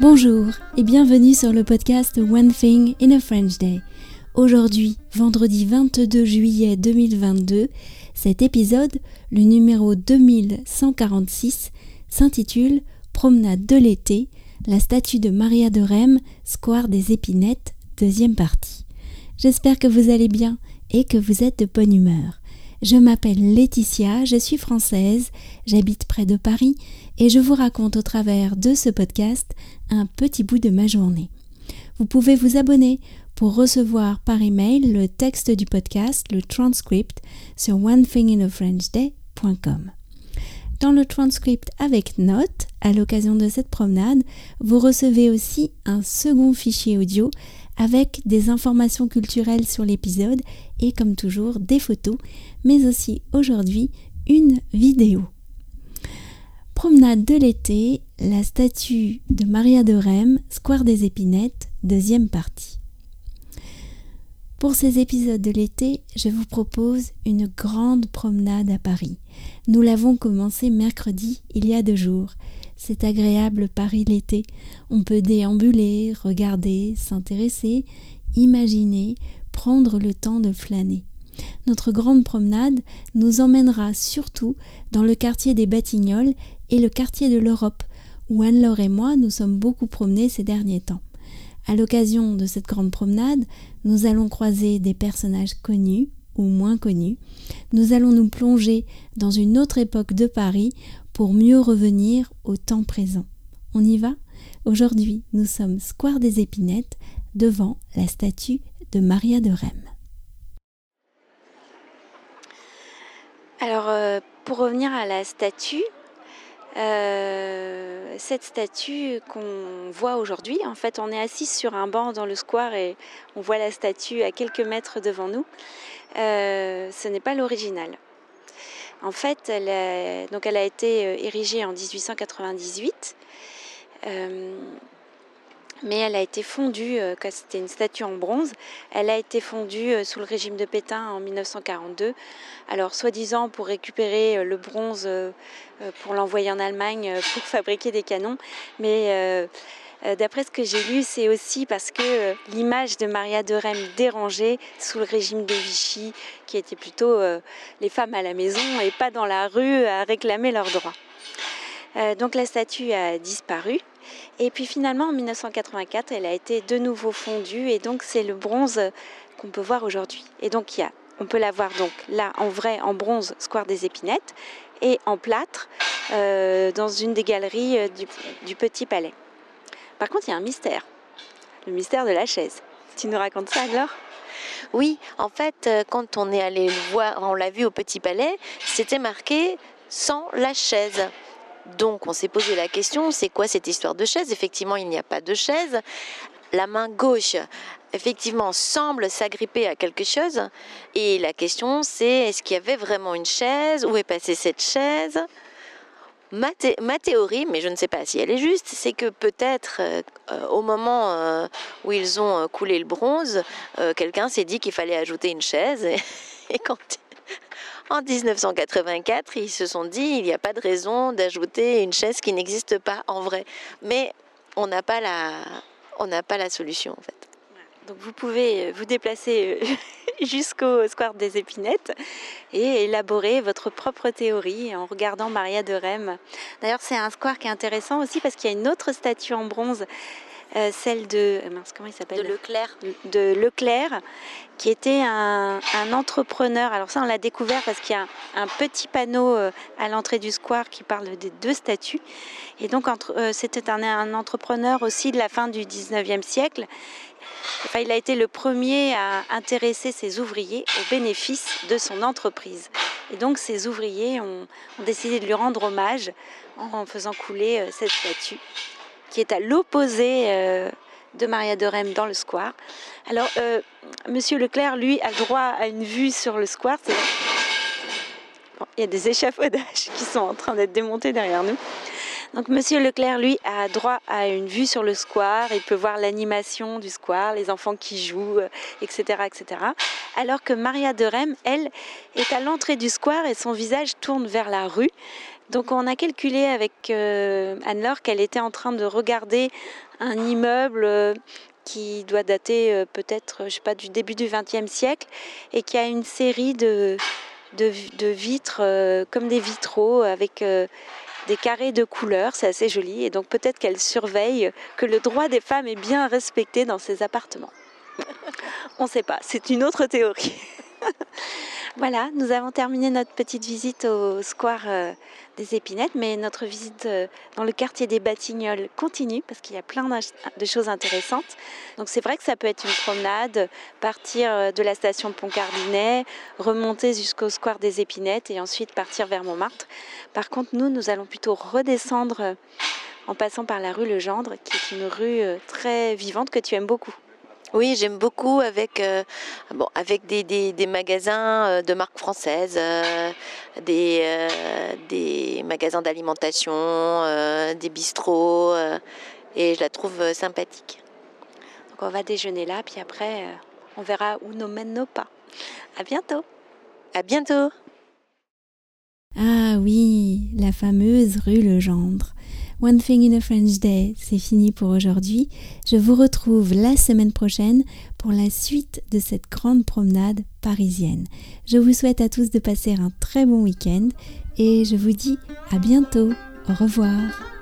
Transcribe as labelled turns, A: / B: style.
A: Bonjour et bienvenue sur le podcast One Thing in a French Day. Aujourd'hui, vendredi 22 juillet 2022, cet épisode, le numéro 2146, s'intitule Promenade de l'été, la statue de Maria de Rem, Square des Épinettes, deuxième partie. J'espère que vous allez bien et que vous êtes de bonne humeur. Je m'appelle Laetitia, je suis française, j'habite près de Paris et je vous raconte au travers de ce podcast un petit bout de ma journée. Vous pouvez vous abonner pour recevoir par email le texte du podcast, le transcript, sur onethinginafrenchday.com. Dans le transcript avec notes, à l'occasion de cette promenade, vous recevez aussi un second fichier audio avec des informations culturelles sur l'épisode et comme toujours des photos, mais aussi aujourd'hui une vidéo. Promenade de l'été, la statue de Maria de Rem, Square des Épinettes, deuxième partie. Pour ces épisodes de l'été, je vous propose une grande promenade à Paris. Nous l'avons commencé mercredi, il y a deux jours. C'est agréable Paris l'été. On peut déambuler, regarder, s'intéresser, imaginer, prendre le temps de flâner. Notre grande promenade nous emmènera surtout dans le quartier des Batignolles et le quartier de l'Europe, où Anne-Laure et moi nous sommes beaucoup promenés ces derniers temps. À l'occasion de cette grande promenade, nous allons croiser des personnages connus ou moins connus. Nous allons nous plonger dans une autre époque de Paris pour mieux revenir au temps présent. On y va? Aujourd'hui, nous sommes Square des Épinettes devant la statue de Maria de Rem.
B: Alors, euh, pour revenir à la statue, euh, cette statue qu'on voit aujourd'hui, en fait, on est assis sur un banc dans le square et on voit la statue à quelques mètres devant nous. Euh, ce n'est pas l'original. En fait, elle donc elle a été érigée en 1898 mais elle a été fondue, euh, c'était une statue en bronze, elle a été fondue euh, sous le régime de Pétain en 1942. Alors, soi-disant pour récupérer euh, le bronze pour l'envoyer en Allemagne pour fabriquer des canons, mais d'après ce que j'ai lu, c'est aussi parce que l'image de Maria de Rem dérangée sous le régime de Vichy, qui était plutôt les femmes à la maison et pas dans la rue à réclamer leurs droits. donc la statue a disparu. Et puis finalement, en 1984, elle a été de nouveau fondue et donc c'est le bronze qu'on peut voir aujourd'hui. Et donc on peut la voir donc là en vrai, en bronze, Square des Épinettes, et en plâtre euh, dans une des galeries euh, du, Petit Palais. Par contre, il y a un mystère, le mystère de la chaise. Tu nous racontes ça alors
C: Oui, en fait, euh, quand on est allé le voir, on l'a vu au Petit Palais, c'était marqué sans la chaise. Donc on s'est posé la question, c'est quoi cette histoire de chaise? Effectivement, il n'y a pas de chaise. La main gauche, effectivement, semble s'agripper à quelque chose. Et la question, c'est est-ce qu'il y avait vraiment une chaise? Où est passée cette chaise? Ma, théorie, mais je ne sais pas si elle est juste, c'est que peut-être euh, au moment euh, où ils ont coulé le bronze, euh, quelqu'un s'est dit qu'il fallait ajouter une chaise. et quand en 1984, ils se sont dit il n'y a pas de raison d'ajouter une chaise qui n'existe pas en vrai. Mais on n'a pas la, on n'a pas la solution en fait.
B: Donc vous pouvez euh, vous déplacer euh, jusqu'au square des épinettes et élaborer votre propre théorie en regardant Maria de Rem. D'ailleurs, c'est un square qui est intéressant aussi parce qu'il y a une autre statue en bronze euh, celle de
C: euh, comment il s'appelle de Leclerc.
B: De Leclerc qui était un, entrepreneur. Alors ça on l'a découvert parce qu'il y a un, petit panneau euh, à l'entrée du square qui parle des deux statues. Et donc c'était un, entrepreneur aussi de la fin du 19e siècle. Enfin, il a été le premier à intéresser ses ouvriers aux bénéfices de son entreprise. Et donc, ces ouvriers ont, ont décidé de lui rendre hommage en faisant couler cette statue qui est à l'opposé euh, de Maria de Rem dans le square. Alors, euh, Monsieur Leclerc, lui, a droit à une vue sur le square. il y a des échafaudages qui sont en train d'être démontés derrière nous. Donc Monsieur Leclerc, lui, a droit à une vue sur le square. Il peut voir l'animation du square, les enfants qui jouent, etc., euh, etc. Alors que Maria de Rem, elle, est à l'entrée du square et son visage tourne vers la rue. Donc on a calculé avec euh, Anne-Laure qu'elle était en train de regarder un immeuble euh, qui doit dater peut-être, je sais pas, du début du XXe siècle et qui a une série de, de, vitres comme des vitraux avec des carrés de couleurs, c'est assez joli. Et donc peut-être qu'elle surveille que le droit des femmes est bien respecté dans ces appartements. On ne sait pas, c'est une autre théorie. Voilà, nous avons terminé notre petite visite au square euh, des épinettes, mais notre visite euh, dans le quartier des Batignolles continue parce qu'il y a plein de choses intéressantes. Donc c'est vrai que ça peut être une promenade, partir euh, de la station Pont-Cardinet, remonter jusqu'au square des épinettes et ensuite partir vers Montmartre. Par contre, nous, nous allons plutôt redescendre en passant par la rue Legendre, qui est une rue très vivante que tu aimes beaucoup.
C: Oui, j'aime beaucoup avec, euh, bon, avec des, des, magasins euh, de marque française, euh, des, des magasins d'alimentation, des bistrots, et je la trouve sympathique.
B: Donc on va déjeuner là, puis après on verra où nous mènent nos pas. À bientôt.
C: À bientôt.
A: Ah oui, la fameuse rue Legendre. One Thing in a French Day, c'est fini pour aujourd'hui. Je vous retrouve la semaine prochaine pour la suite de cette grande promenade parisienne. Je vous souhaite à tous de passer un très bon week-end et je vous dis à bientôt. Au revoir.